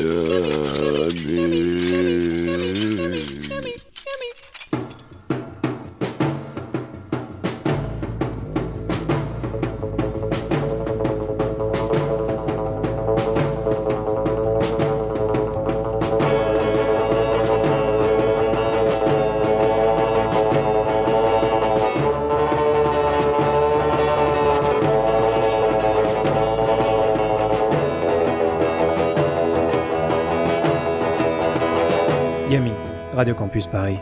Yami, Radio Campus Paris.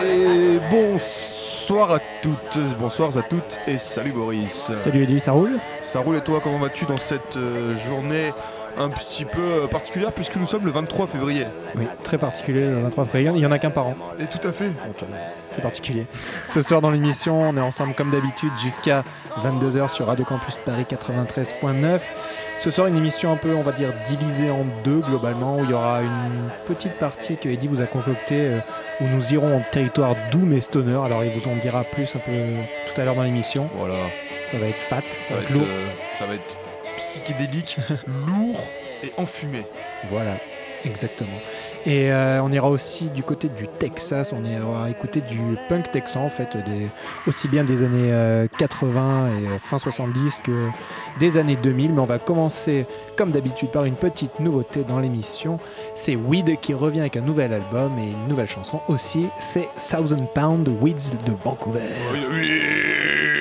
Et bonsoir à toutes, bonsoir à toutes et salut Boris. Salut Eddie, ça roule? Ça roule et toi, comment vas-tu dans cette euh, journée? Un petit peu euh, particulière puisque nous sommes le 23 février Oui, très particulier le 23 février. Il y en a qu'un par an. Et tout à fait. Donc, euh, c'est particulier. Ce soir dans l'émission, on est ensemble comme d'habitude jusqu'à 22h sur Radio Campus Paris 93.9. Ce soir, une émission un peu, on va dire, divisée en deux globalement, où il y aura une petite partie que Eddie vous a concoctée, euh, où nous irons en territoire doom et stoner. Alors, il vous en dira plus un peu tout à l'heure dans l'émission. Voilà, Ça va être fat, ça va être, lourd. euh, ça va être psychédélique, lourd et enfumé. Voilà, exactement. Et euh, on ira aussi du côté du Texas, on ira écouter du punk texan en fait, des, aussi bien des années euh, 80 et euh, fin 70 que des années 2000. Mais on va commencer comme d'habitude par une petite nouveauté dans l'émission. C'est Weed qui revient avec un nouvel album et une nouvelle chanson aussi. C'est Thousand Pound Weeds de Vancouver. Oui, oui.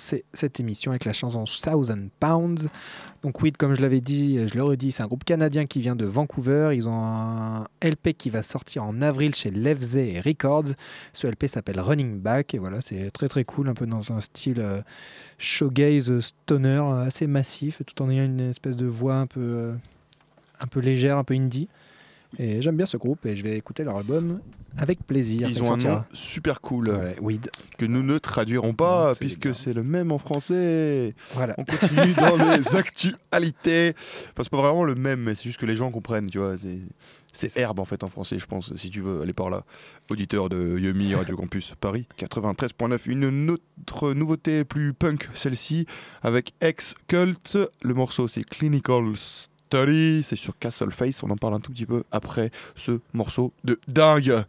Cette émission avec la chanson Thousand Pounds. Donc oui, comme je l'avais dit, je le redis, c'est un groupe canadien qui vient de Vancouver. Ils ont un LP qui va sortir en avril chez Levze Records. Ce LP s'appelle Running Back et voilà, c'est très très cool, un peu dans un style euh, showgaze stoner assez massif, tout en ayant une espèce de voix un peu, euh, un peu légère, un peu indie. Et j'aime bien ce groupe et je vais écouter leur album avec plaisir. Ils ont un nom super cool Weed. que nous ne traduirons pas puisque c'est le même en français. Voilà. On continue dans les actualités. Enfin, c'est pas vraiment le même, mais c'est juste que les gens comprennent, tu vois. C'est herbe en fait en français, je pense, si tu veux aller par là. Auditeur de Yumi Radio Campus Paris 93.9. Une autre nouveauté plus punk, celle-ci, avec Ex Cult. Le morceau c'est Clinical c'est sur Castle Face, on en parle un tout petit peu après ce morceau de dingue.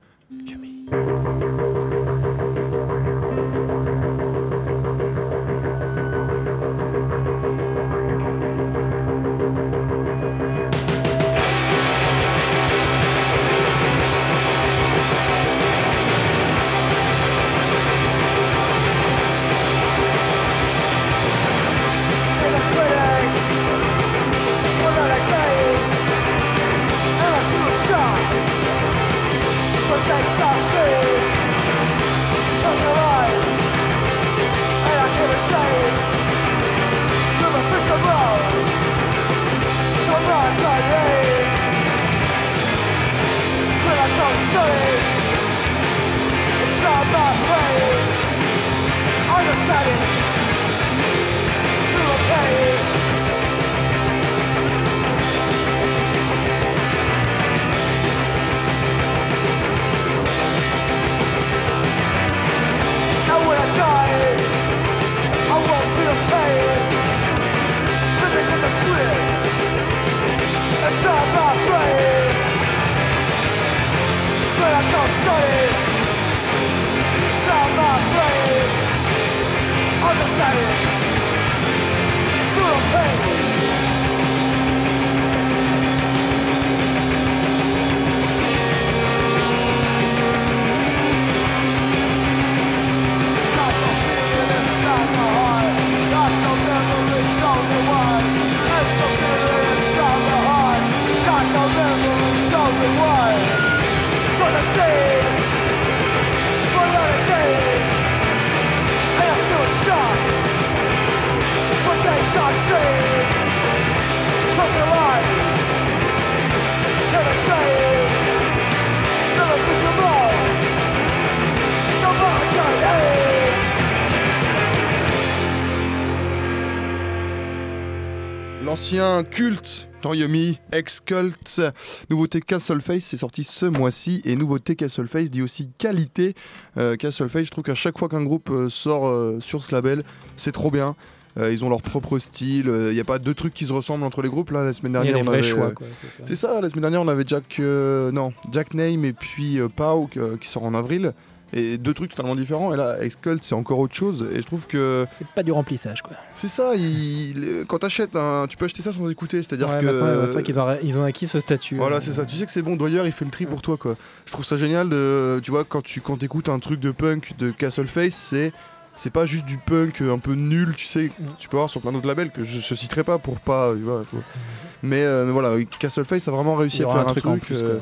下雨。L'ancien culte Yumi, ex-cult. Nouveauté Castle Face, c'est sorti ce mois-ci. Et nouveauté Castle Face dit aussi qualité. Euh, Castle Face, je trouve qu'à chaque fois qu'un groupe euh, sort euh, sur ce label, c'est trop bien. ils ont leur propre style. Il n'y a pas deux trucs qui se ressemblent entre les groupes. Là, la semaine dernière, on avait. Choix, c'est ça. La semaine dernière, on avait Jack, non, Jack Name et puis Pau qui sort en avril et deux trucs totalement différents. Et là, Cult c'est encore autre chose. Et je trouve que. C'est pas du remplissage, quoi. C'est ça. Il... Quand t'achètes, un... tu peux acheter ça sans écouter. C'est-à-dire que. C'est vrai qu'ils ont, ils ont acquis ce statut. Voilà, c'est ça. Tu sais que c'est bon. Doyer, il fait le tri pour toi, quoi. Je trouve ça génial de. Tu vois, quand tu quand écoutes un truc de punk de Castle Face, c'est. C'est pas juste du punk un peu nul, tu sais, mm. tu peux avoir sur plein d'autres labels que je, je citerai pas pour pas. Mais, euh, mais, voilà, Castle Face a vraiment réussi à faire un, truc, en plus. Euh,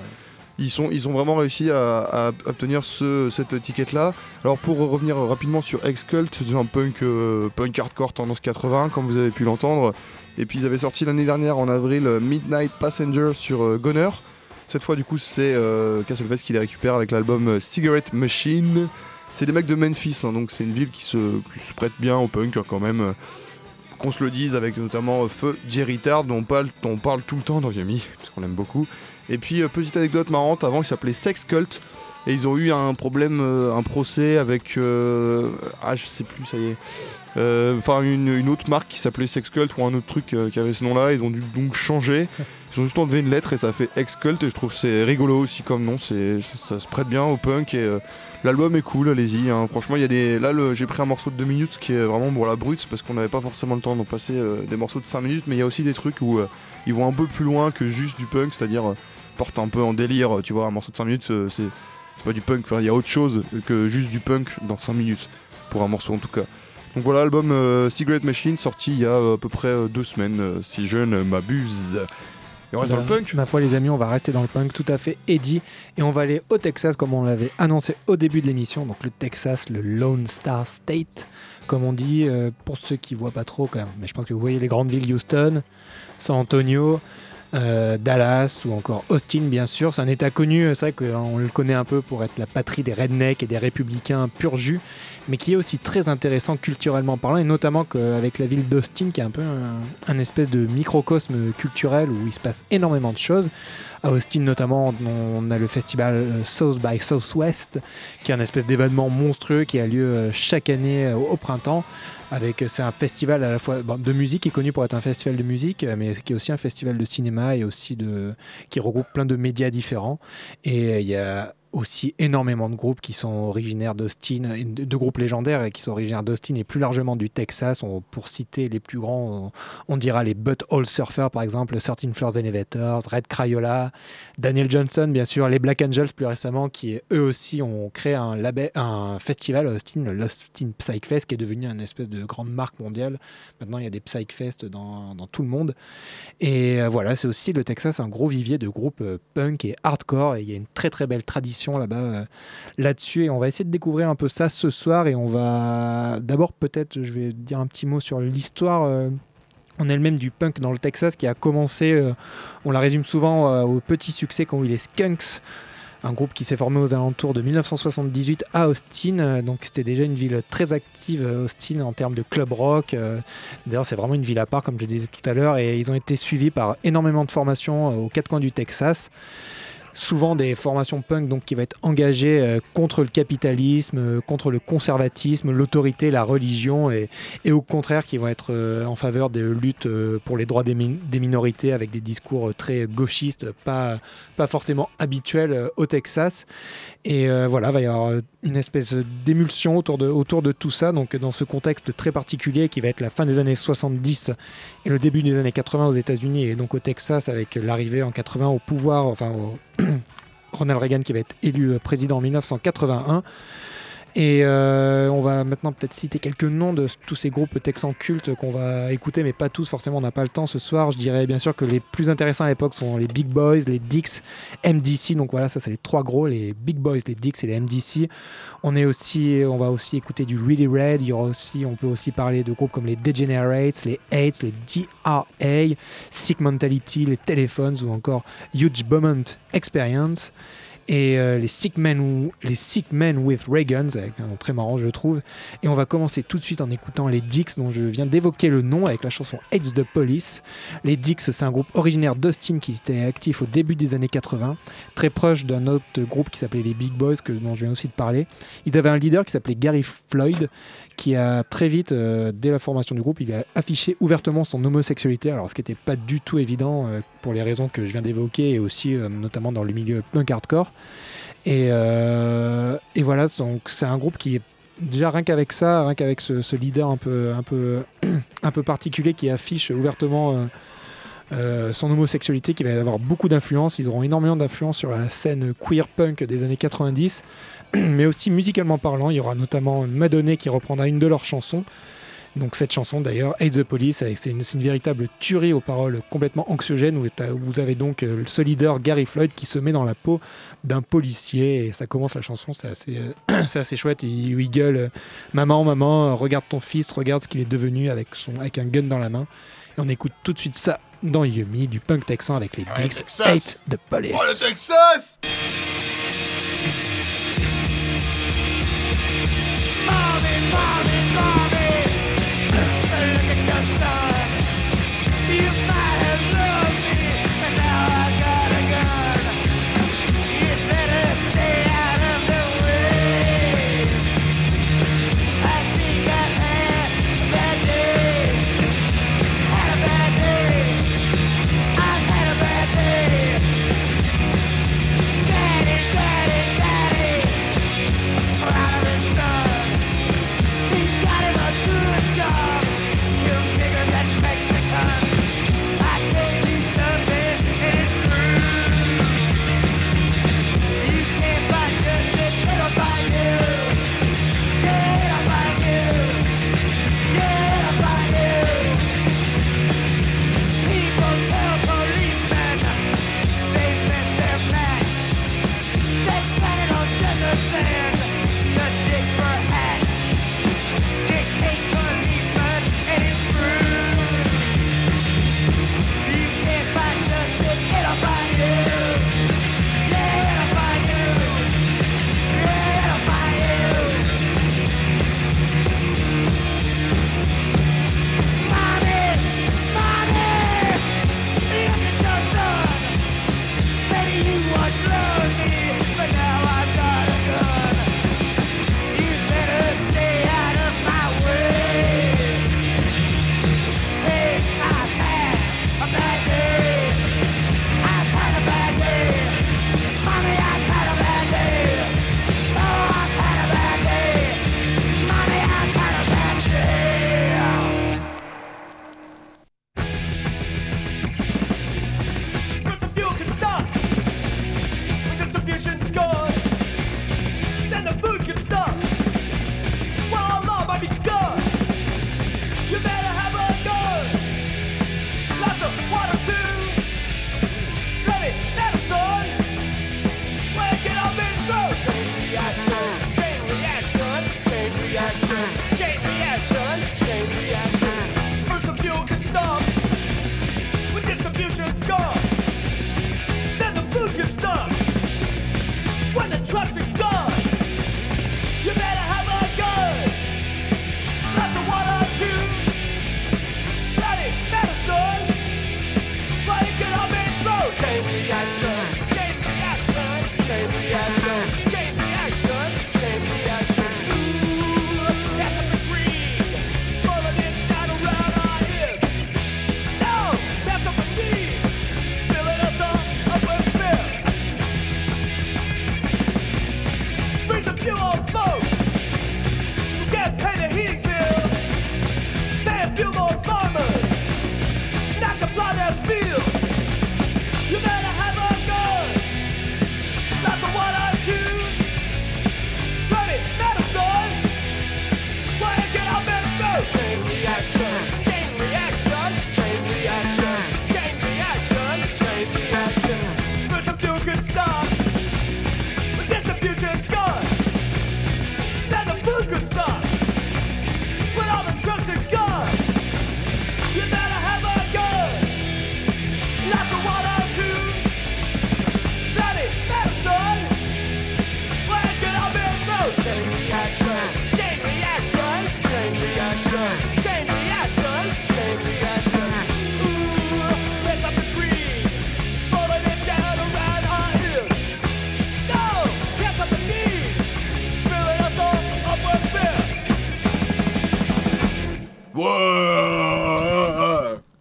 ils, ont vraiment réussi à, obtenir ce, cette étiquette-là. Alors pour revenir rapidement sur X-Cult, un punk, euh, punk hardcore tendance 80, comme vous avez pu l'entendre. Et puis ils avaient sorti l'année dernière en avril Midnight Passenger sur euh, Goner. Cette fois du coup c'est euh, Castlefest qui les récupère avec l'album Cigarette Machine. C'est des mecs de Memphis, hein, donc c'est une ville qui se, prête bien au punk hein, quand même. Qu'on se le dise avec notamment Feu Jerry Tard dont on parle, tout le temps dans Viami, parce qu'on l'aime beaucoup. Et puis, euh, petite anecdote marrante, avant il s'appelait Sex Cult. Et ils ont eu un problème, euh, un procès avec. Euh, ah, je sais plus, ça y est. Enfin, une, autre marque qui s'appelait Sex Cult ou un autre truc qui avait ce nom-là. Ils ont dû donc changer. Ils ont juste enlevé une lettre et ça fait Ex Cult. Et je trouve c'est rigolo aussi comme nom. C'est, ça se prête bien au punk. Et l'album est cool, allez-y. Hein. Franchement, il y a des. Là, j'ai pris un morceau de 2 minutes qui est vraiment pour la brute parce qu'on n'avait pas forcément le temps de passer des morceaux de 5 minutes. Mais il y a aussi des trucs où ils vont un peu plus loin que juste du punk. C'est-à-dire porte un peu en délire. Tu vois, un morceau de 5 minutes, euh, c'est pas du punk. il y a autre chose que juste du punk dans 5 minutes, pour un morceau en tout cas. Donc voilà, l'album euh, Cigarette Machine sorti il y a euh, à peu près euh, deux semaines, si je ne m'abuse. Et on reste dans le punk? Ma foi, les amis, on va rester dans le punk, tout à fait. Eddie. Et on va aller au Texas, comme on l'avait annoncé au début de l'émission. Donc le Texas, le Lone Star State, comme on dit, pour ceux qui voient pas trop quand même. Mais je pense que vous voyez les grandes villes Houston, San Antonio, euh, Dallas ou encore Austin, bien sûr. C'est un état connu, c'est vrai qu'on le connaît un peu pour être la patrie des rednecks et des républicains pur jus, mais qui est aussi très intéressant culturellement parlant, et notamment qu'avec la ville d'Austin, qui est un peu un, un espèce de microcosme culturel où il se passe énormément de choses. À Austin, notamment, on a le festival euh, South by Southwest, qui est un espèce d'événement monstrueux qui a lieu euh, chaque année euh, au printemps. Avec, c'est un festival à la fois bon, de musique, qui est connu pour être un festival de musique, mais qui est aussi un festival de cinéma et aussi de, qui regroupe plein de médias différents. Et il y a aussi énormément de groupes qui sont originaires d'Austin, de, groupes légendaires et qui sont originaires d'Austin et plus largement du Texas. Pour citer les plus grands, on, dira les Butt Hole Surfers par exemple, 13 Floors Elevators, Red Crayola, Daniel Johnson bien sûr, les Black Angels plus récemment qui eux aussi ont créé un, festival à Austin, le Austin Psych Fest qui est devenu une espèce de grande marque mondiale. Maintenant il y a des Psych Fest dans, dans tout le monde. Et euh, voilà, c'est aussi le Texas un gros vivier de groupes euh, punk et hardcore et il y a une très très belle tradition là-bas euh, là-dessus et on va essayer de découvrir un peu ça ce soir et on va d'abord peut-être je vais dire un petit mot sur l'histoire euh, en elle-même du punk dans le Texas qui a commencé euh, on la résume souvent au petit succès qu'ont eu les Skunks un groupe qui s'est formé aux alentours de 1978 à Austin. Donc c'était déjà une ville très active, Austin, en termes de club rock. D'ailleurs, c'est vraiment une ville à part, comme je disais tout à l'heure. Et ils ont été suivis par énormément de formations aux quatre coins du Texas souvent des formations punk donc qui va être engagées euh, contre le capitalisme, euh, contre le conservatisme, l'autorité, la religion et, au contraire qui vont être euh, en faveur de lutte euh, pour les droits des, min des, minorités avec des discours très gauchistes, pas, forcément habituels au Texas. Et voilà, il va y avoir une espèce d'émulsion autour de, autour de tout ça, donc dans ce contexte très particulier qui va être la fin des années 70 et le début des années 80 aux États-Unis et donc au Texas avec l'arrivée en 80 au pouvoir, enfin au Ronald Reagan qui va être élu président en 1981. Et euh, on va maintenant peut-être citer quelques noms de tous ces groupes texans cultes qu'on va écouter, mais pas tous, forcément on n'a pas le temps ce soir. Je dirais bien sûr que les plus intéressants à l'époque sont les Big Boys, les Dix, MDC, donc voilà, ça c'est les trois gros, les Big Boys, les Dix et les MDC. On, est aussi, on va aussi écouter du Really Red, il y aura aussi, on peut aussi parler de groupes comme les Degenerates, les Hates, les DRA, Sick Mentality, les Telephones ou encore Huge Moment Experience et euh, les Sick Men les Sick Men with Ray Guns avec un nom très marrant je trouve. Et on va commencer tout de suite en écoutant les Dix dont je viens d'évoquer le nom avec la chanson Hates the Police. Les Dix c'est un groupe originaire d'Austin qui était actif au début des années 80 très proche d'un autre groupe qui s'appelait les Big Boys dont je viens aussi de parler. Ils avaient un leader qui s'appelait Gary Floyd qui a très vite, euh, dès la formation du groupe, il a affiché ouvertement son homosexualité, alors ce qui n'était pas du tout évident euh, pour les raisons que je viens d'évoquer et aussi euh, notamment dans le milieu punk hardcore. Et, voilà, donc c'est un groupe qui est déjà rien qu'avec ça, rien qu'avec ce, ce, leader un peu, un, peu, un peu particulier qui affiche ouvertement euh, son homosexualité, qui va avoir beaucoup d'influence. Ils auront énormément d'influence sur la scène queer punk des années 90 mais aussi musicalement parlant. Il y aura notamment Madonna qui reprendra une de leurs chansons. Donc cette chanson d'ailleurs, Hate the Police, c'est une, véritable tuerie aux paroles complètement anxiogènes où vous avez donc euh, ce leader Gary Floyd qui se met dans la peau d'un policier et ça commence la chanson, c'est assez, euh, chouette. Il, il gueule euh, Maman, maman, regarde ton fils, regarde ce qu'il est devenu avec un gun dans la main. Et on écoute tout de suite ça dans Yumi, du punk texan avec les Ah Dicks Hate the Police. Oh le Texas! Daddy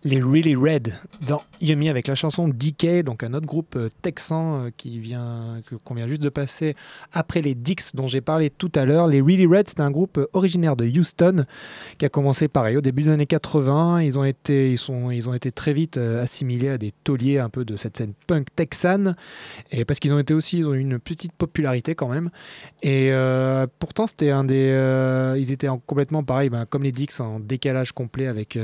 les Really Red dans Yumi avec la chanson DK, donc un autre groupe euh, texan euh, qui vient qu'on vient juste de passer après les Dix dont j'ai parlé tout à l'heure. Les Really Red, c'est un groupe euh, originaire de Houston qui a commencé pareil au début des années 80. Ils ont été, ils sont, ils ont été très vite assimilés à des tauliers un peu de cette scène punk texane et parce qu'ils ont été aussi, ils ont eu une petite popularité quand même. Et pourtant, c'était un des, ils étaient complètement pareil, ben, comme les Dix en décalage complet avec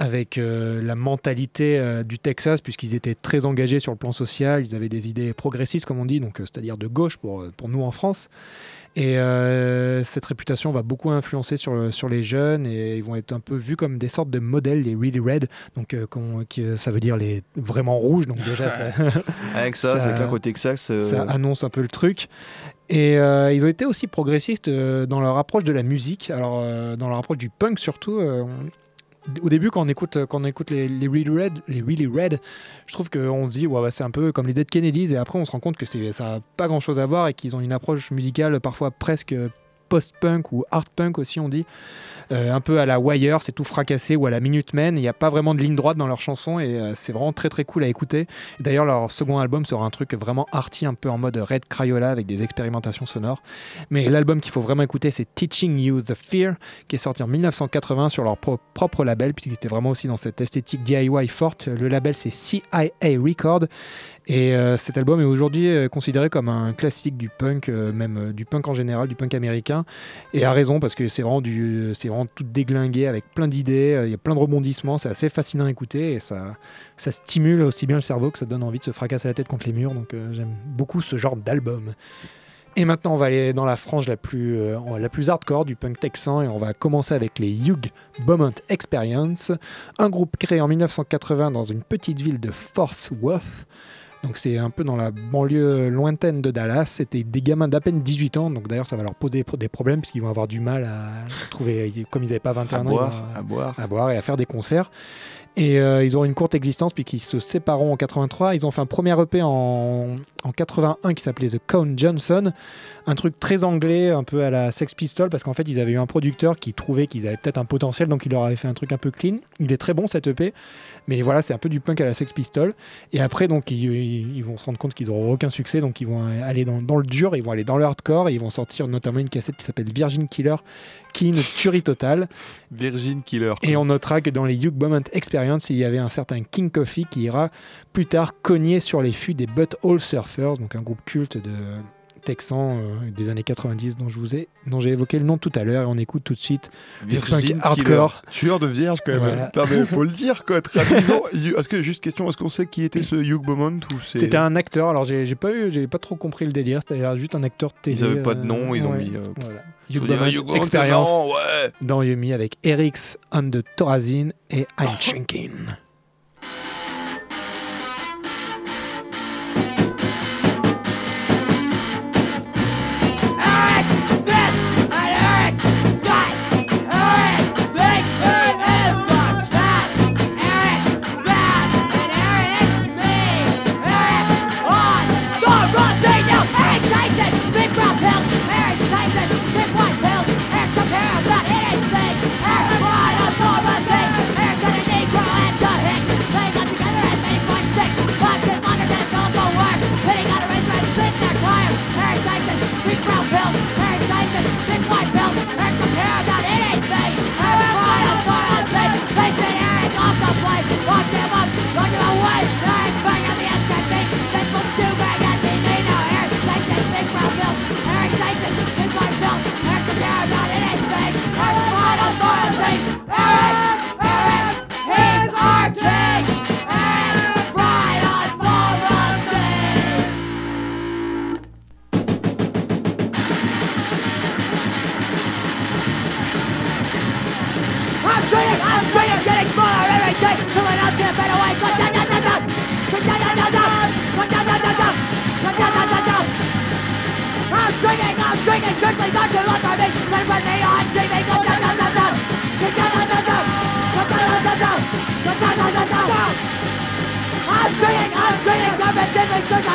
avec euh, la mentalité euh, du Texas, puisqu'ils étaient très engagés sur le plan social, ils avaient des idées progressistes, comme on dit, donc euh, c'est-à-dire de gauche pour, pour nous en France. Et cette réputation va beaucoup influencer sur, sur les jeunes et ils vont être un peu vus comme des sortes de modèles, les really red, donc qui, ça veut dire les vraiment rouges, donc déjà ça, avec ça, c'est clair Texas, ça annonce un peu le truc. Et ils ont été aussi progressistes dans leur approche de la musique, alors dans leur approche du punk surtout au début, quand on écoute, écoute les, Really Red, Red, je trouve qu'on se dit, ouais, c'est un peu comme les Dead Kennedys, et après, on se rend compte que ça n'a pas grand chose à voir et qu'ils ont une approche musicale parfois presque post-punk ou art punk aussi, on dit. Euh, un peu à la Wire, c'est tout fracassé, ou à la Minutemen. Il n'y a pas vraiment de ligne droite dans leurs chansons et euh, c'est vraiment très très cool à écouter. D'ailleurs, leur second album sera un truc vraiment arty, un peu en mode Red Crayola avec des expérimentations sonores. Mais l'album qu'il faut vraiment écouter, c'est Teaching You the Fear, qui est sorti en 1980 sur leur propre label, puisqu'il était vraiment aussi dans cette esthétique DIY forte. Le label, c'est CIA Record. Et euh, cet album est aujourd'hui euh, considéré comme un classique du punk, euh, même du punk en général, du punk américain. Et à raison, parce que c'est vraiment, vraiment tout déglingué avec plein d'idées, il y a plein de rebondissements, c'est assez fascinant à écouter et ça, ça stimule aussi bien le cerveau que ça donne envie de se fracasser la tête contre les murs. Donc j'aime beaucoup ce genre d'album. Et maintenant, on va aller dans la frange la plus, la plus hardcore du punk texan et on va commencer avec les Hugh Beaumont Experience, un groupe créé en 1980 dans une petite ville de Fort Worth. Donc c'est un peu dans la banlieue lointaine de Dallas. C'était des gamins d'à peine 18 ans. Donc d'ailleurs ça va leur poser des problèmes puisqu'ils vont avoir du mal à trouver, comme ils n'avaient pas 21 ans, à boire. à boire et à faire des concerts. Et euh, ils ont une courte existence puis qu'ils se sépareront en 83. Ils ont fait un premier EP en, en 81 qui s'appelait The Count Johnson. Un truc très anglais, un peu à la Sex Pistol, parce qu'en fait ils avaient eu un producteur qui trouvait qu'ils avaient peut-être un potentiel, donc il leur avait fait un truc un peu clean. Il est très bon cet EP, mais voilà, c'est un peu du punk à la Sex Pistol. Et après, donc ils, vont se rendre compte qu'ils n'auront aucun succès, donc ils vont aller dans, dans, le dur, ils vont aller dans le hardcore, et ils vont sortir notamment une cassette qui s'appelle Virgin Killer, qui est une tuerie totale. Virgin Killer. Et on notera que dans les Hugh Moment Experience, il y avait un certain King Coffee qui ira plus tard cogner sur les fûts des Butthole Surfers, donc un groupe culte de texan euh, des années 90 dont je vous ai dont j'ai évoqué le nom tout à l'heure et on écoute tout de suite Virgin hardcore. Tueur de vierge quand même. Il faut le dire quoi est-ce que juste question est-ce qu'on sait qui était ce Hugh Beaumont c'était un acteur alors j'ai pas eu j'ai pas trop compris le délire c'était juste un acteur télé ils avaient pas de nom ils ont mis euh, Hugh Beaumont expérience dans Yumi avec Eric's on the Thorazine et I'm Drinking I'm shrinking, I'm shrinking, shrinklings are too long for me. Then when they on I'm shrinking, I'm shrinking, government did research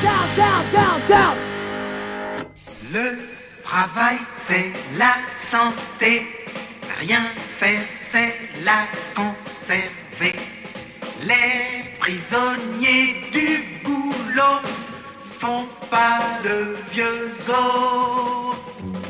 Down, down, down, down, down. Travail, c'est la santé. Rien faire, c'est la conserver. Les prisonniers du boulot font pas de vieux os.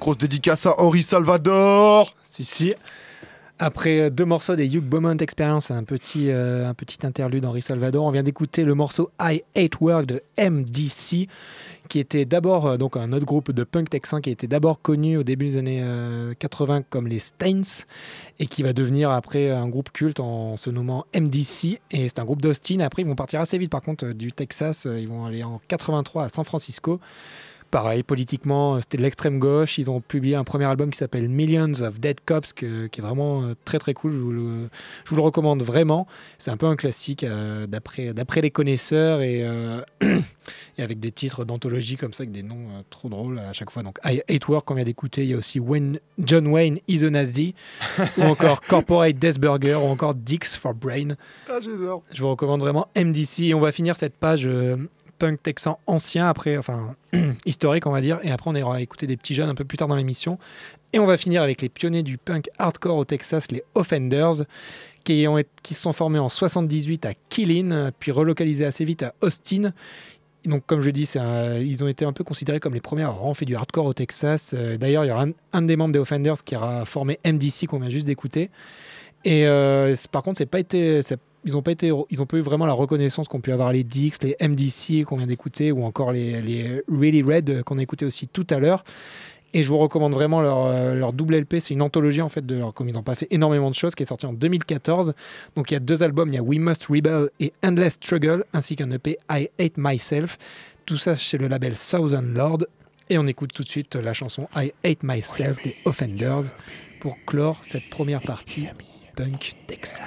Grosse dédicace à Henri Salvador. Si, si. Après deux morceaux des Hugh Beaumont Experience, un petit, euh, un petit interlude d'Henri Salvador, on vient d'écouter le morceau I Hate Work de MDC qui était d'abord euh, donc un autre groupe de punk texan qui était d'abord connu au début des années 80 euh, comme les Stains et qui va devenir après un groupe culte en se nommant MDC et c'est un groupe d'Austin. Après ils vont partir assez vite par contre euh, du Texas, ils vont aller en 83 à San Francisco pareil, politiquement, c'était de l'extrême gauche. Ils ont publié un premier album qui s'appelle Millions of Dead Cops, qui est vraiment euh, très très cool. Je vous le, recommande vraiment. C'est un peu un classique euh, d'après, les connaisseurs euh, et, avec des titres d'anthologie comme ça, avec des noms trop drôles à chaque fois. Donc, I Hate Work, qu'on vient d'écouter. Il y a aussi When John Wayne is a Nazi, ou encore Corporate Death Burger, ou encore Dix for Brain. Ah, j'adore. Je vous recommande vraiment MDC. Et on va finir cette page punk texan ancien, après, enfin, historique, on va dire. Et après, on ira écouter des petits jeunes un peu plus tard dans l'émission. Et on va finir avec les pionniers du punk hardcore au Texas, les Offenders, qui, ont, qui sont formés en 78 à Killin, puis relocalisés assez vite à Austin. Donc, comme je dis, ils ont été un peu considérés comme les premiers à avoir fait du hardcore au Texas. Euh, d'ailleurs, il y aura un, des membres des Offenders qui aura formé MDC qu'on vient juste d'écouter. Et euh, par contre, c'est pas été, ils n'ont pas eu vraiment la reconnaissance qu'ont pu avoir les Dix, les MDC qu'on vient d'écouter, ou encore les, Really Red qu'on a écouté aussi tout à l'heure. Et je vous recommande vraiment leur, euh, double LP. C'est une anthologie en fait de leur, comme ils n'ont pas fait énormément de choses, qui est sortie en 2014. Donc il y a deux albums, il y a We Must Rebel et Endless Struggle, ainsi qu'un EP I Hate Myself. Tout ça chez le label Southern Lord. Et on écoute tout de suite la chanson I Hate Myself des Offenders pour clore cette première partie punk texane.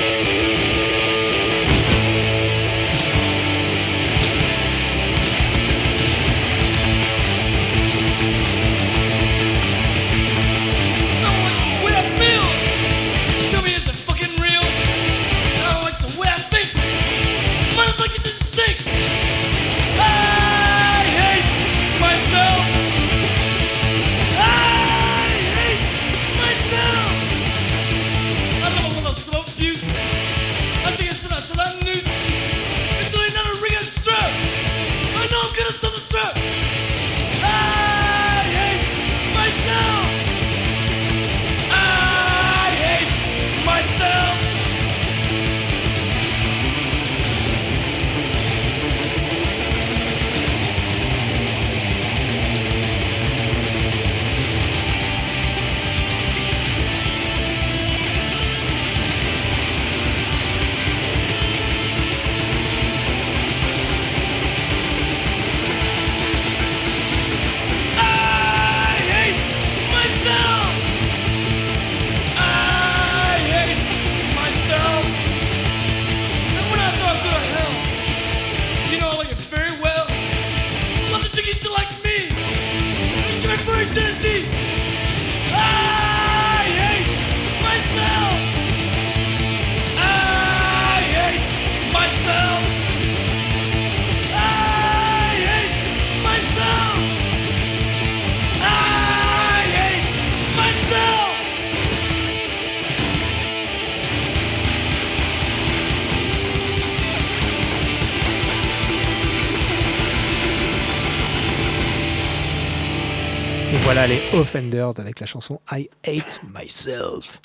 Offenders avec la chanson I Hate Myself.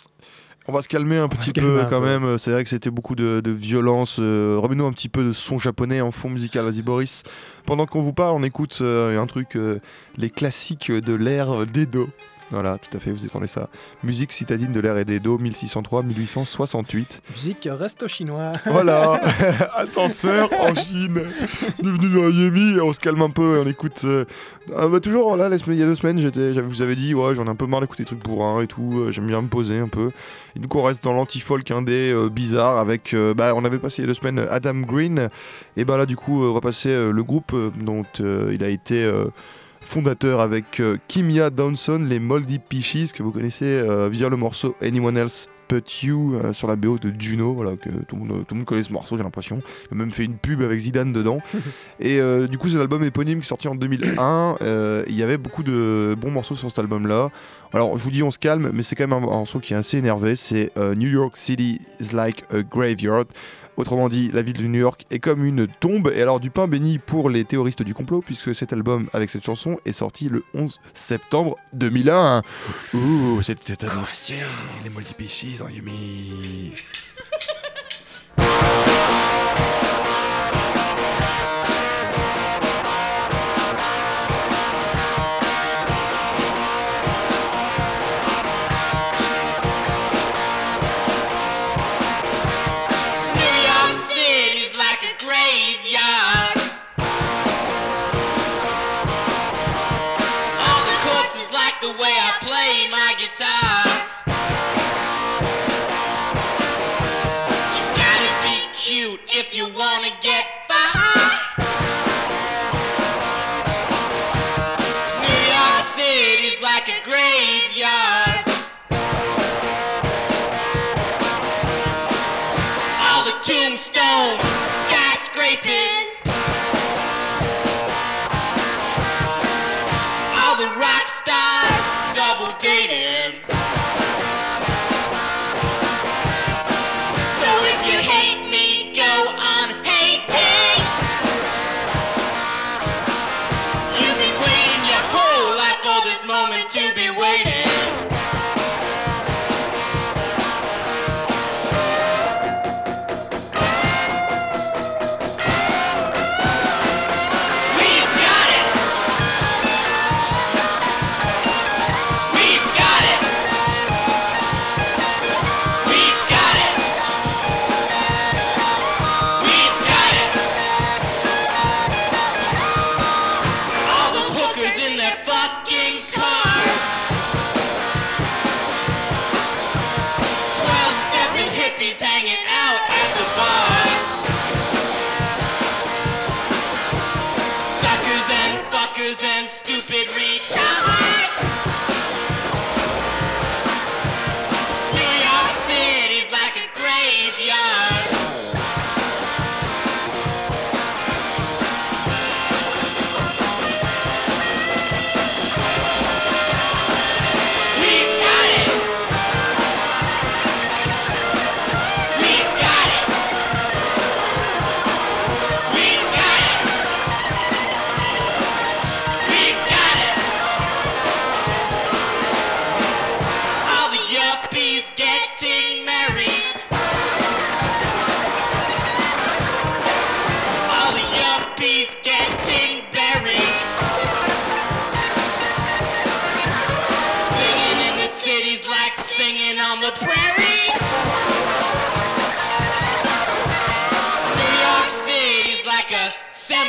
On va se calmer un petit peu quand peu. même. C'est vrai que c'était beaucoup de, de violence. Euh, Remets-nous un petit peu de son japonais en fond musical. Vas-y Boris. Pendant qu'on vous parle, on écoute euh, un truc, euh, les classiques de l'ère d'Edo. Voilà, tout à fait, vous entendez ça. Musique citadine de l'ère d'Edo, 1603-1868. Musique resto chinois. Voilà, ascenseur en Chine. Bienvenue dans Yemi, on se calme un peu et on écoute. euh, ah bah toujours là, il y a deux semaines, j'étais, j'avais- vous avez dit, ouais, j'en ai un peu marre d'écouter des trucs bourrins et tout, euh, j'aime bien me poser un peu. Et du coup, on reste dans l'anti-folk indé euh, bizarre avec. euh, bah, on avait passé il y a deux semaines euh, Adam Green, et bah là, du coup, euh, on va passer euh, le groupe euh, dont euh, il a été. Euh, fondateur avec euh, Kimia Downson, les Moldy Peaches, que vous connaissez euh, via le morceau Anyone Else But You euh, sur la BO de Juno, voilà, que tout le, monde, tout le monde connaît ce morceau, j'ai l'impression. Il a même fait une pub avec Zidane dedans. Et euh, du coup, c'est l'album éponyme qui est sorti en 2001. Euh, Il y avait beaucoup de bons morceaux sur cet album-là. Alors, je vous dis, on se calme, mais c'est quand même un morceau qui est assez énervé. C'est euh, New York City is like a graveyard. Autrement dit, la ville de New York est comme une tombe. Et alors, du pain béni pour les théoristes du complot, puisque cet album avec cette chanson est sorti le 11 septembre 2001. Ouh, c'était annoncé. Les multipichis en Yumi.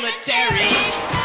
Cemetery.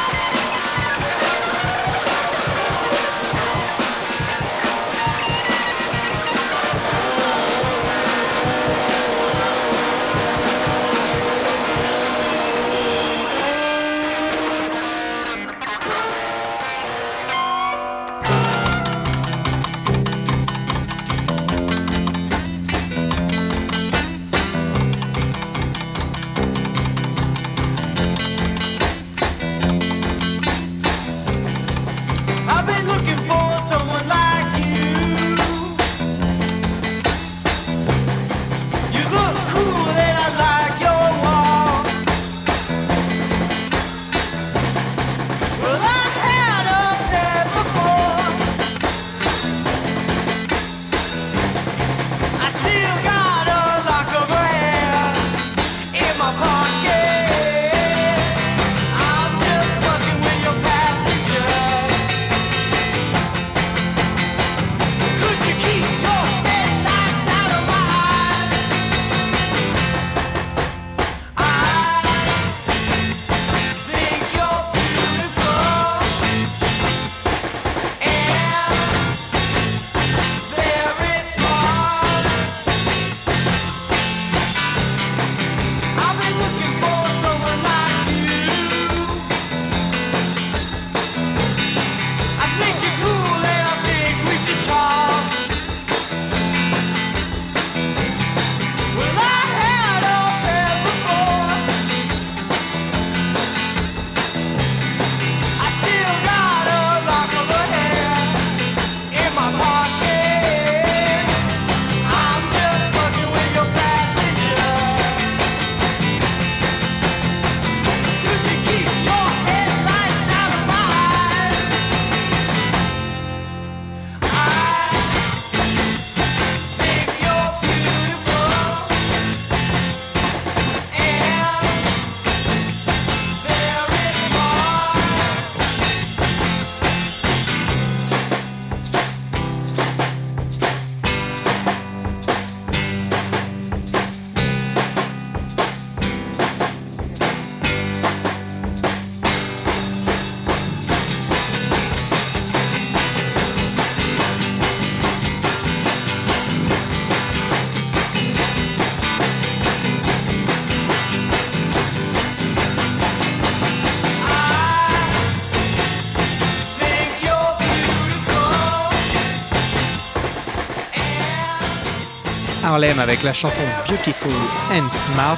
Harlem avec la chanson Beautiful and Smart.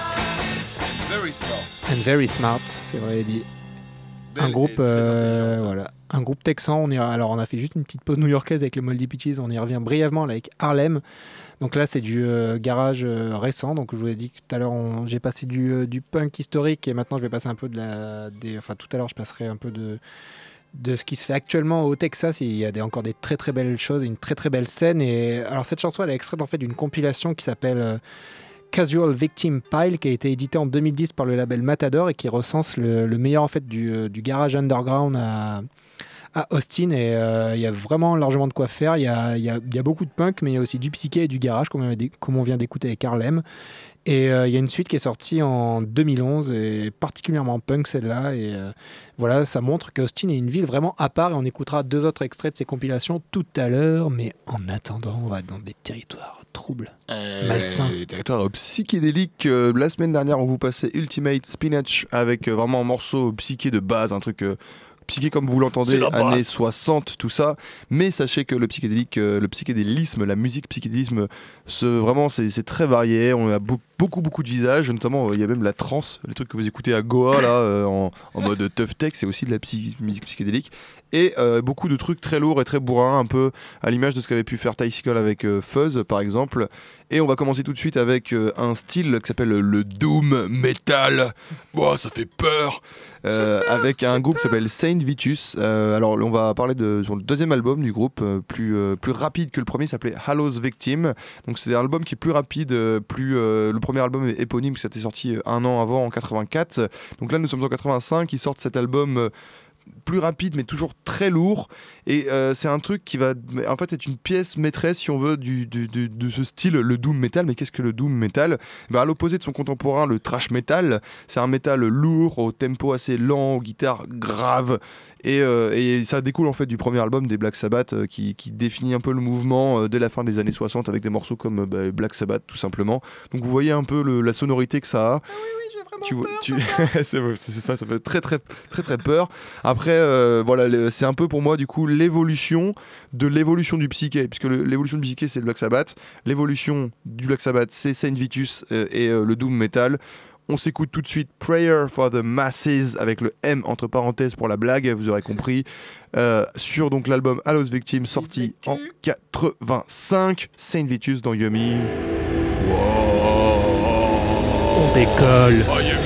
Very smart. And Very Smart, c'est vrai dit. Un groupe, euh, voilà, un groupe texan. On y, alors on a fait juste une petite pause new-yorkaise avec les Moldy Peaches. On y revient brièvement là, avec Harlem. Donc là, c'est du euh, garage euh, récent. Donc je vous ai dit que tout à l'heure, j'ai passé du, du punk historique et maintenant je vais passer un peu de la, des, enfin tout à l'heure, je passerai un peu de de ce qui se fait actuellement au Texas. Il y a des, encore des très très belles choses, une très très belle scène. Et alors cette chanson, elle est extraite en fait d'une compilation qui s'appelle euh, Casual Victim Pile, qui a été éditée en 2010 par le label Matador et qui recense le, le meilleur en fait du, euh, garage underground à, Austin. Et euh, il y a vraiment largement de quoi faire. Il y a, beaucoup de punk, mais il y a aussi du psyché et du garage, comme on, comme on vient d'écouter avec Harlem. Et euh, il y a une suite qui est sortie en 2011 et particulièrement punk celle-là. Et euh, voilà, ça montre qu'Austin est une ville vraiment à part et on écoutera deux autres extraits de ces compilations tout à l'heure. Mais en attendant, on va dans des territoires troubles. Malsain. Les territoires psychédéliques. Euh, la semaine dernière, on vous passait Ultimate Spinach avec euh, vraiment un morceau psyché de base, un truc. euh, Psyché comme vous l'entendez, années 60, tout ça. Mais sachez que le psychédélique, euh, le psychédélisme, la musique psychédélisme, ce, vraiment c'est très varié. On a beau- beaucoup beaucoup de visages, notamment euh, il y a même la trance, les trucs que vous écoutez à Goa là, euh, en, en mode tough tech, c'est aussi de la psy- musique psychédélique. Et euh, beaucoup de trucs très lourds et très bourrins, un peu à l'image de ce qu'avait pu faire Tycicle avec euh, Fuzz par exemple. Et on va commencer tout de suite avec euh, un style qui s'appelle le Doom Metal. Bon, ça fait peur. Euh, avec un groupe qui s'appelle Saint Vitus. Euh, alors on va parler de sur le deuxième album du groupe, euh, plus, euh, plus rapide que le premier, s'appelait Hallows Victim. Donc c'est un album qui est plus rapide, euh, plus euh, le premier album éponyme, ça était sorti euh, un an avant en 84. Donc là nous sommes en 85, ils sortent cet album. Plus rapide mais toujours très lourd. Et euh, c'est un truc qui va en fait être une pièce maîtresse si on veut du, du- de ce style le doom metal. Mais qu'est-ce que le doom metal? Ben, à l'opposé de son contemporain le trash metal. C'est un métal lourd au tempo assez lent aux guitares graves. Et, euh, et ça découle en fait du premier album des Black Sabbath euh, qui, qui définit un peu le mouvement dès la fin des années 60 avec des morceaux comme bah, Black Sabbath tout simplement. Donc vous voyez un peu la sonorité que ça a tu vois, tu... c'est ça, ça fait très très très très peur. Après, euh, voilà, c'est un peu pour moi du coup l'évolution de l'évolution du psyché, puisque l'évolution du psyché c'est le Black Sabbath, l'évolution du Black Sabbath c'est Saint Vitus euh, et euh, le doom metal. On s'écoute tout de suite Prayer for the Masses avec le M entre parenthèses pour la blague, vous aurez compris, sur donc l'album Hallows Victim sorti en 85, Saint Vitus dans Yummy. Décolle. Prayer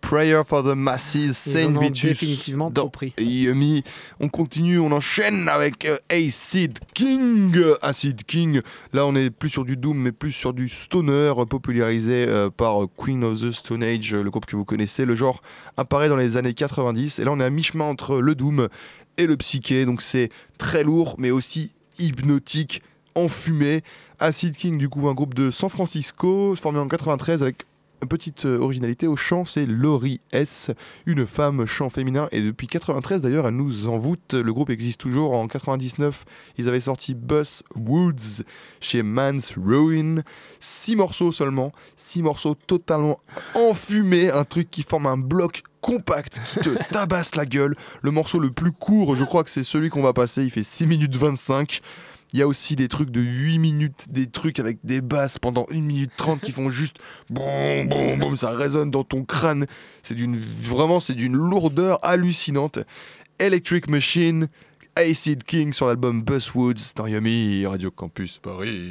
Prayer for the Masses, Saint Vitus. définitivement dans. Yummy. On continue, on enchaîne avec euh, Acid King. Acid King. Là, on est plus sur du Doom, mais plus sur du Stoner, popularisé euh, par Queen of the Stone Age, le groupe que vous connaissez. Le genre apparaît dans les années 90. Et là, on est à mi-chemin entre le Doom et le Psyché. Donc, c'est très lourd, mais aussi hypnotique, enfumé. Acid King, du coup, un groupe de San Francisco, formé en 93 avec petite euh, originalité au chant, c'est Laurie S, une femme chant féminin. Et depuis 93 d'ailleurs, elle nous envoûte. Le groupe existe toujours. En 99, ils avaient sorti Bus Woods chez Man's Ruin. Six morceaux seulement. Six morceaux totalement enfumés. Un truc qui forme un bloc compact qui te tabasse la gueule. Le morceau le plus court, je crois que c'est celui qu'on va passer. Il fait 6 minutes 25. Il y a aussi des trucs de 8 minutes, des trucs avec des basses pendant 1 minute 30 qui font juste boum boum boum, ça résonne dans ton crâne. C'est d'une vraiment c'est d'une lourdeur hallucinante. Electric Machine, Acid King sur l'album Buswoods dans Yummy Radio Campus Paris.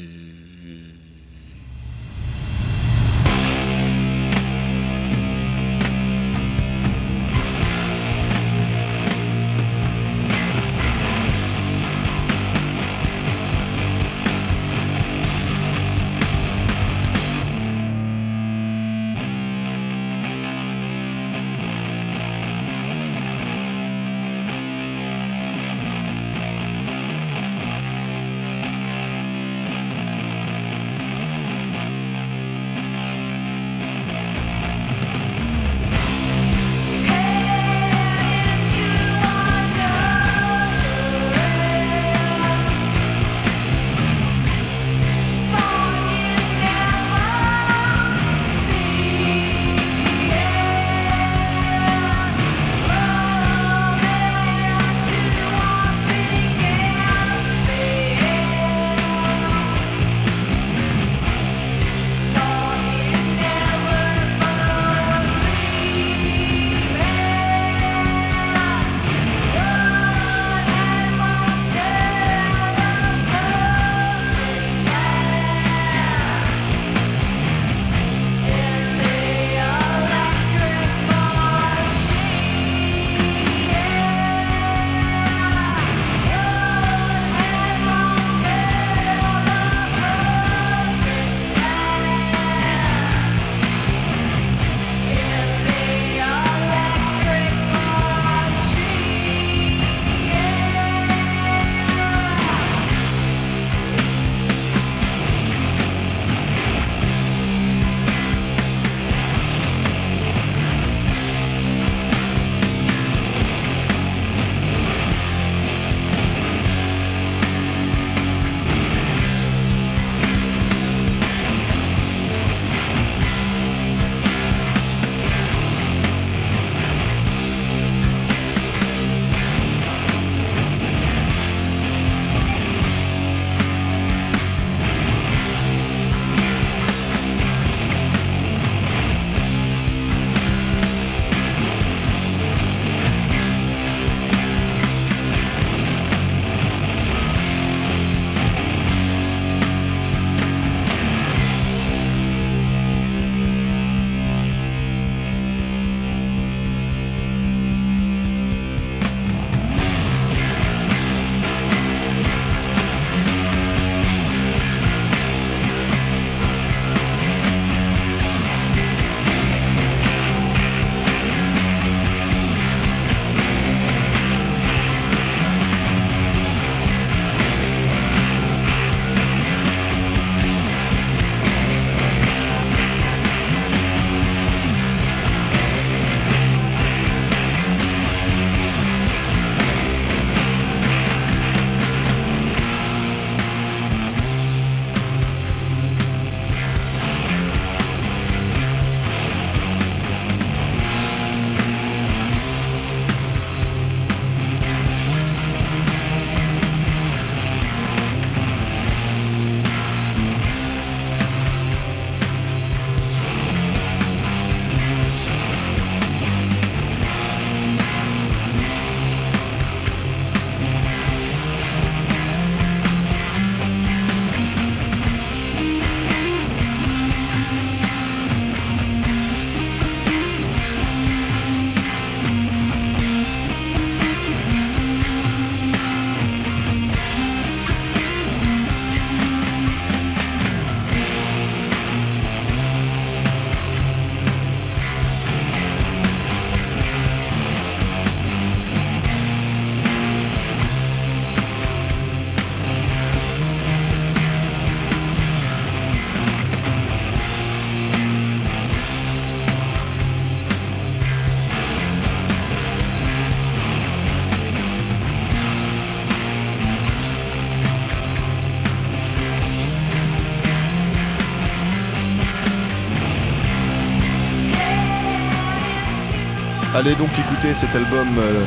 Allez donc écouter cet album euh,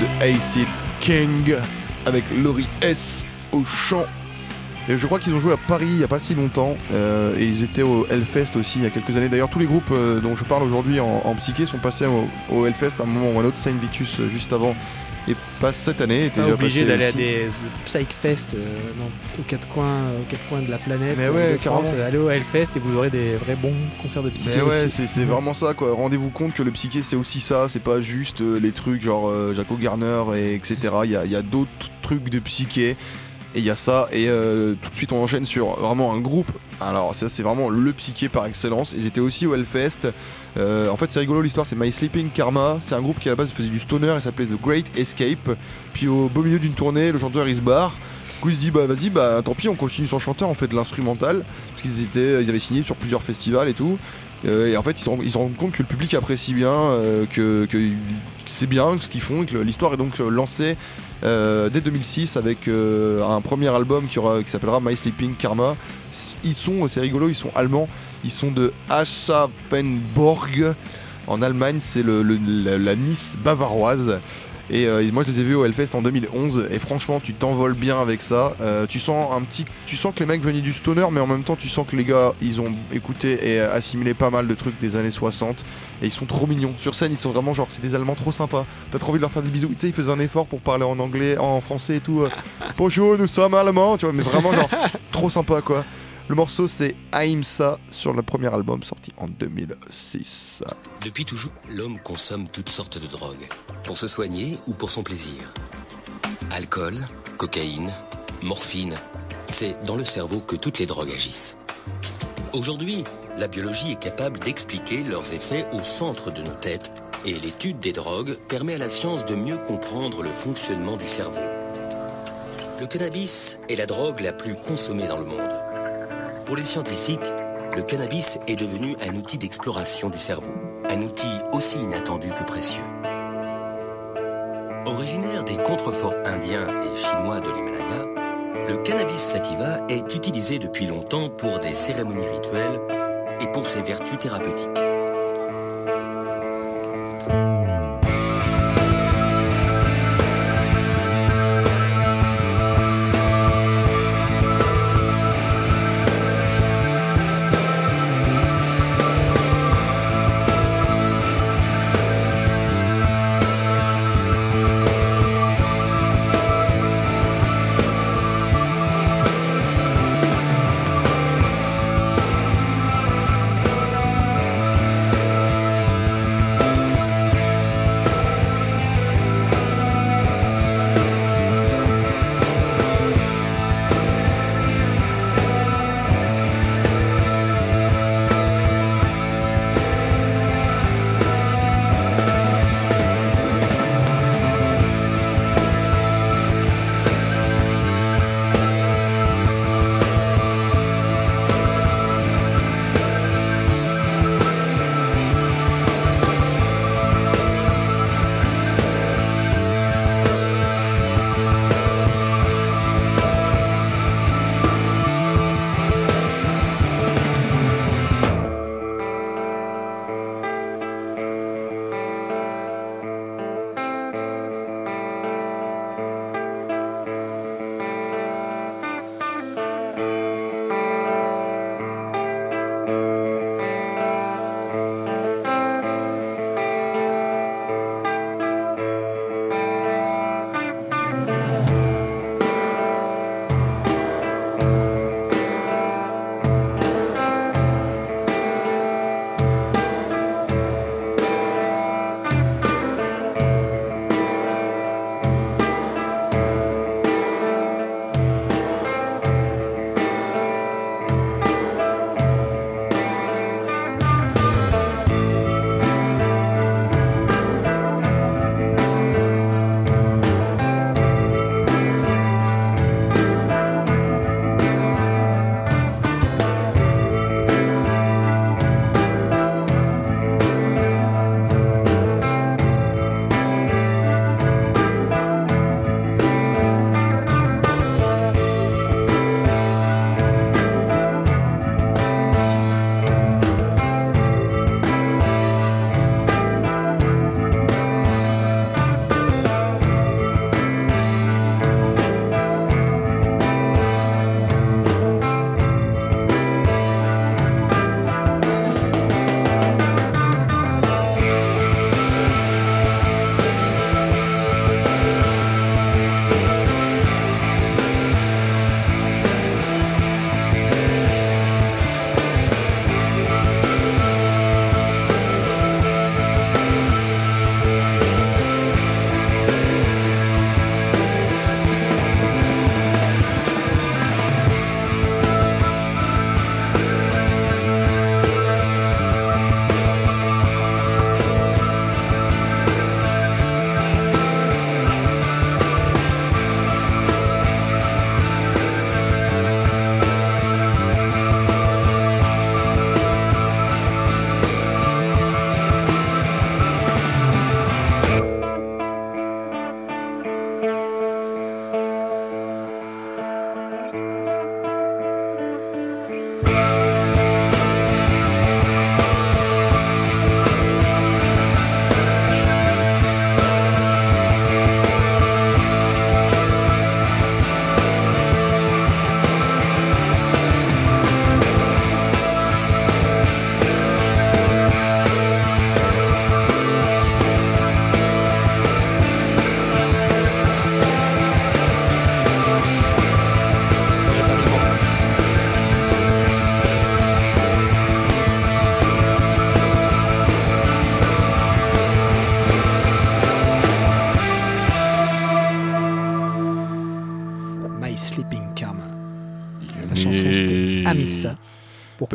de Acid King avec Laurie S au chant. Et je crois qu'ils ont joué à Paris il n'y a pas si longtemps. euh, et ils étaient au Hellfest aussi il y a quelques années. D'ailleurs, tous les groupes euh, dont je parle aujourd'hui en, psyché sont passés au, Hellfest à un moment ou à un autre. Saint Vitus juste avant. Pas cette année. déjà obligé d'aller à des Psychfest euh, aux, quatre coins, aux quatre coins de la planète. Mais euh, ouais, de France. Allez au Hellfest et vous aurez des vrais bons concerts de psyché Mais ouais, c'est vraiment ça quoi. Rendez-vous compte que le psyché c'est aussi ça. C'est pas juste euh, les trucs genre euh, Jaco Garner et etc. Il y a, il y a d'autres trucs de psyché. Et il y a ça. Et tout de suite on enchaîne sur vraiment un groupe. Alors ça c'est vraiment le psyché par excellence. Ils étaient aussi au Hellfest. Euh, en fait c'est rigolo l'histoire. C'est My Sleeping Karma. C'est un groupe qui à la base faisait du stoner et s'appelait The Great Escape. Puis au beau milieu d'une tournée, le chanteur il se barre. Du coup il se dit bah vas-y bah tant pis on continue sans chanteur on fait de l'instrumental parce qu'ils ils avaient signé sur plusieurs festivals et tout euh, et en fait, ils se rendent- compte que le public apprécie bien, euh, que, c'est bien ce qu'ils font, que l'histoire est donc lancée dès 2006 avec un premier album qui, qui s'appellera My Sleeping Karma. Ils sont, c'est rigolo, ils sont allemands, ils sont de Aschaffenburg en Allemagne, c'est le, le- la, la Nice bavaroise. Et euh, moi je les ai vus au Hellfest en 2011 et franchement tu t'envoles bien avec ça. Euh, tu sens un petit, tu sens que les mecs venaient du stoner mais en même temps tu sens que les gars ils ont écouté et assimilé pas mal de trucs des années 60 et ils sont trop mignons. Sur scène ils sont vraiment genre c'est des Allemands trop sympas. T'as trop envie de leur faire des bisous. Tu sais ils faisaient un effort pour parler en anglais, en français et tout. euh, Bonjour nous sommes allemands, tu vois mais vraiment genre trop sympa quoi. Le morceau c'est Aimsa sur le premier album sorti en 2006. Depuis toujours, l'homme consomme toutes sortes de drogues, pour se soigner ou pour son plaisir. Alcool, cocaïne, morphine, c'est dans le cerveau que toutes les drogues agissent. Aujourd'hui, la biologie est capable d'expliquer leurs effets au centre de nos têtes, et l'étude des drogues permet à la science de mieux comprendre le fonctionnement du cerveau. Le cannabis est la drogue la plus consommée dans le monde. Pour les scientifiques, le cannabis est devenu un outil d'exploration du cerveau, un outil aussi inattendu que précieux. Originaire des contreforts indiens et chinois de l'Himalaya, le cannabis sativa est utilisé depuis longtemps pour des cérémonies rituelles et pour ses vertus thérapeutiques.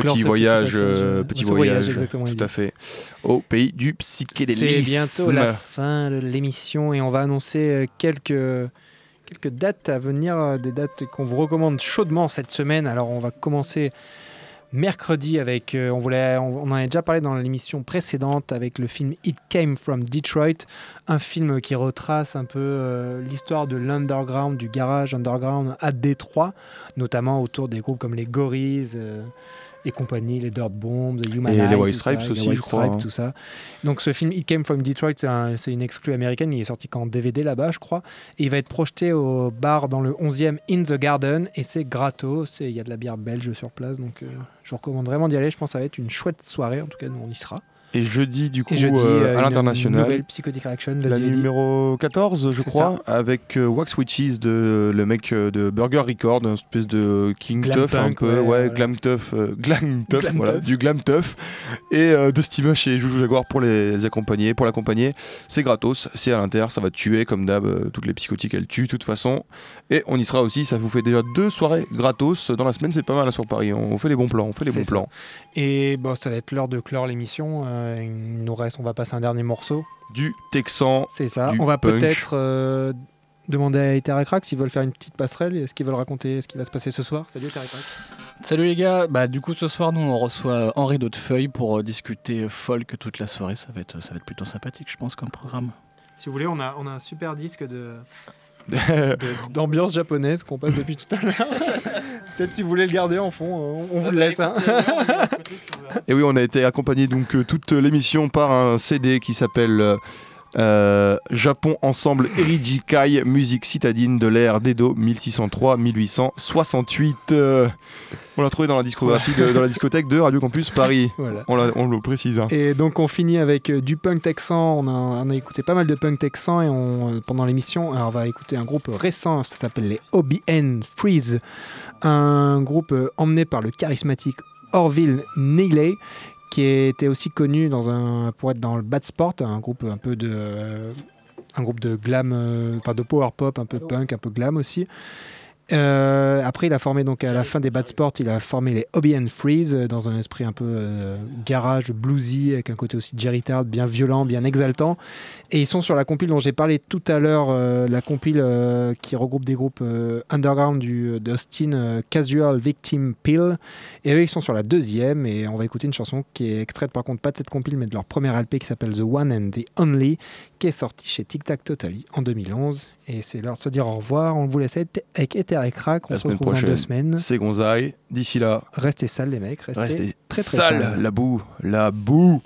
Clore Petit voyage, euh, petit voyage, tout Eddie. à fait, au pays du C'est psychédélisme. bientôt la fin de l'émission et on va annoncer euh, quelques, quelques dates à venir, euh, des dates qu'on vous recommande chaudement cette semaine. Alors on va commencer mercredi avec, euh, on, voulait, on, on en a déjà parlé dans l'émission précédente avec le film It Came From Detroit, un film qui retrace un peu euh, l'histoire de l'underground, du garage underground à Détroit, notamment autour des groupes comme les Gorilles. euh, et compagnie, les Dirt Bombs, les Human Et les White Stripes aussi, White je crois, Stripes, hein. tout ça. Donc ce film It Came From Detroit, c'est un- c'est une exclue américaine, il est sorti qu'en DVD là-bas, je crois. Et il va être projeté au bar dans le 11e In the Garden, et c'est gratos, il y a de la bière belge sur place, donc euh, je vous recommande vraiment d'y aller, je pense que ça va être une chouette soirée, en tout cas nous on y sera. Et jeudi, du coup, jeudi, euh, à une l'international, nouvelle Psychotic Reaction, la numéro 14, je crois, avec euh, Wax Witches, de, le mec euh, de Burger Record, un espèce de King Glam Tough, un peu, ouais, glam tough, euh, glam tough, Glam voilà, tough. du glam tough, et de Stimush et Joujou Jaguar pour les accompagner, pour l'accompagner, c'est gratos, c'est à l'inter, ça va tuer comme d'hab, euh, toutes les psychotiques elles tuent de toute façon, et on y sera aussi, ça vous fait déjà deux soirées gratos dans la semaine, c'est pas mal là, sur Paris, on fait les bons plans, on fait les bons ça. plans. Et bon, ça va être l'heure de clore l'émission, il nous reste, on va passer un dernier morceau. Du Texan, C'est ça. du On va peut-être euh, demander à Eteracrack s'ils veulent faire une petite passerelle. Est-ce qu'ils veulent raconter ce qui va se passer ce soir? Salut Eteracrack. Salut les gars, bah du coup ce soir nous on reçoit Henri Daudefeuille pour euh, discuter folk toute la soirée, ça va être ça va être plutôt sympathique je pense comme programme. Si vous voulez, on a, on a un super disque de- d'ambiance japonaise qu'on passe depuis tout à l'heure. Peut-être si vous voulez le garder en fond, euh, on vous le laisse. hein. Et oui, on a été accompagné donc euh, toute l'émission par un CD qui s'appelle euh, Japon Ensemble Erijikai, musique citadine de l'ère d'Edo 1603-1868. Euh, on l'a trouvé dans la discographie, de- dans la discothèque de Radio Campus Paris. Voilà. On, le précise. hein. Et donc on finit avec euh, du punk texan. On a, on a écouté pas mal de punk texan et on, euh, pendant l'émission, on va écouter un groupe récent. Ça s'appelle les OBN Freeze, un groupe euh, emmené par le charismatique Orville Negley, qui était aussi connu dans un, pour être dans le Bad Sport, un groupe un peu de euh, un groupe de glam, euh, enfin de power pop, un peu punk, un peu glam aussi. Euh, après, il a formé donc à la fin des Bad Sport, il a formé les OBN Freeze euh, dans un esprit un peu euh, garage, bluesy, avec un côté aussi Jerry Tard, bien violent, bien exaltant. Et ils sont sur la compile dont j'ai parlé tout à l'heure, la compile qui regroupe des groupes underground du d'Austin, Casual Victim Pill. Et eux, ils sont sur la deuxième, et on va écouter une chanson qui est extraite par contre pas de cette compile, mais de leur premier LP qui s'appelle The One and the Only, qui est sorti chez Tic Tac Totally en 2011. Et c'est l'heure de se dire au revoir. On vous laisse avec Ether et Crack. On La se retrouve dans deux semaines. C'est Gonzaï. D'ici là, Restez sales, les mecs. Restez, restez très très sale, sales. la boue, la boue.